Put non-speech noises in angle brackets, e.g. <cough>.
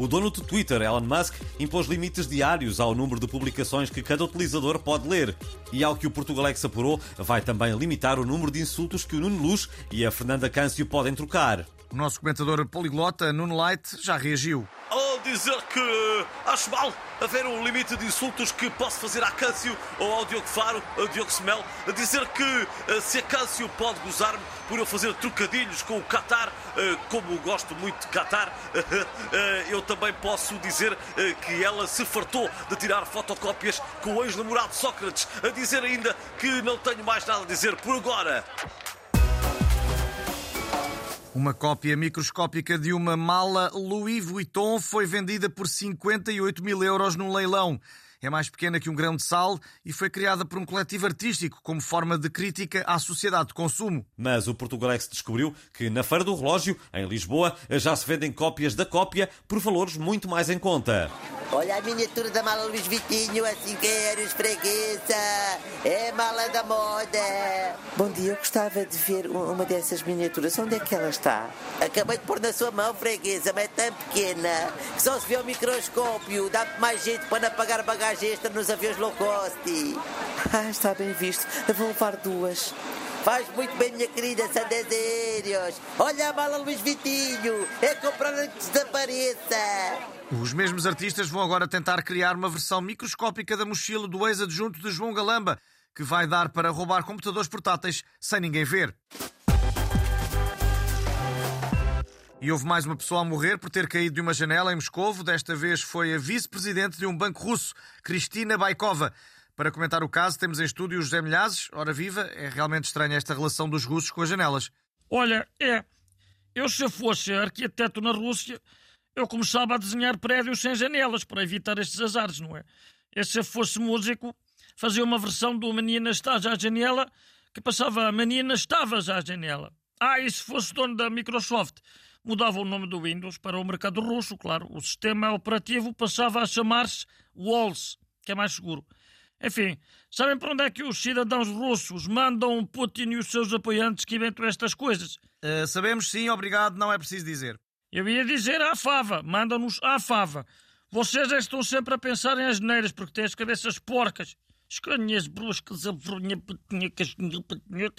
O dono do Twitter, Elon Musk, impôs limites diários ao número de publicações que cada utilizador pode ler. E ao que o Portugalex apurou, vai também limitar o número de insultos que o Nuno Luz e a Fernanda Câncio podem trocar. O nosso comentador poliglota, Nuno Light, já reagiu. Ao dizer que acho mal haver um limite de insultos que posso fazer a Câncio ou ao Diogo Faro, Diogo Semel, a dizer que eh, se a Câncio pode gozar-me por eu fazer trocadilhos com o Qatar, eh, como gosto muito de Qatar, <laughs> eh, eu também posso dizer que ela se fartou de tirar fotocópias com o ex-namorado Sócrates, a dizer ainda que não tenho mais nada a dizer por agora. Uma cópia microscópica de uma mala Louis Vuitton foi vendida por 58 mil euros num leilão. É mais pequena que um grão de sal e foi criada por um coletivo artístico como forma de crítica à sociedade de consumo. Mas o Portugalex descobriu que na Feira do Relógio, em Lisboa, já se vendem cópias da cópia por valores muito mais em conta. Olha a miniatura da mala Luís Vitinho, assim quero esfregueça. É mala da moda. Bom dia, eu gostava de ver uma dessas miniaturas. Onde é que ela está? Acabei de pôr na sua mão, freguesa, mas é tão pequena que só se vê ao microscópio. Dá-te mais jeito para não pagar bagagem extra nos aviões low cost. Ah, está bem visto. Eu vou levar duas. Faz muito bem, minha querida Sandes Aéreos. Olha a mala Luís Vitinho. É comprar antes que desapareça. Os mesmos artistas vão agora tentar criar uma versão microscópica da mochila do ex-adjunto de João Galamba, que vai dar para roubar computadores portáteis sem ninguém ver. E houve mais uma pessoa a morrer por ter caído de uma janela em Moscovo. Desta vez foi a vice-presidente de um banco russo, Cristina Baikova. Para comentar o caso, temos em estúdio José Milhazes. Ora viva, é realmente estranha esta relação dos russos com as janelas. Olha, é. Eu, se fosse arquiteto na Rússia, eu começava a desenhar prédios sem janelas para evitar estes azares, não é? E se eu fosse músico, fazia uma versão do Menina Estás à Janela que passava a Menina Estavas à Janela. Ah, e se fosse dono da Microsoft, mudava o nome do Windows para o mercado russo, claro. O sistema operativo passava a chamar-se Walls, que é mais seguro. Enfim, sabem para onde é que os cidadãos russos mandam Putin e os seus apoiantes que inventam estas coisas? Uh, sabemos sim, obrigado, não é preciso dizer. Eu ia dizer à fava, mandam-nos à fava. Vocês é estão sempre a pensar em asneiras porque têm as cabeças porcas. Escanhas bruscas, a vergonha, petinha, casquinha, petinha,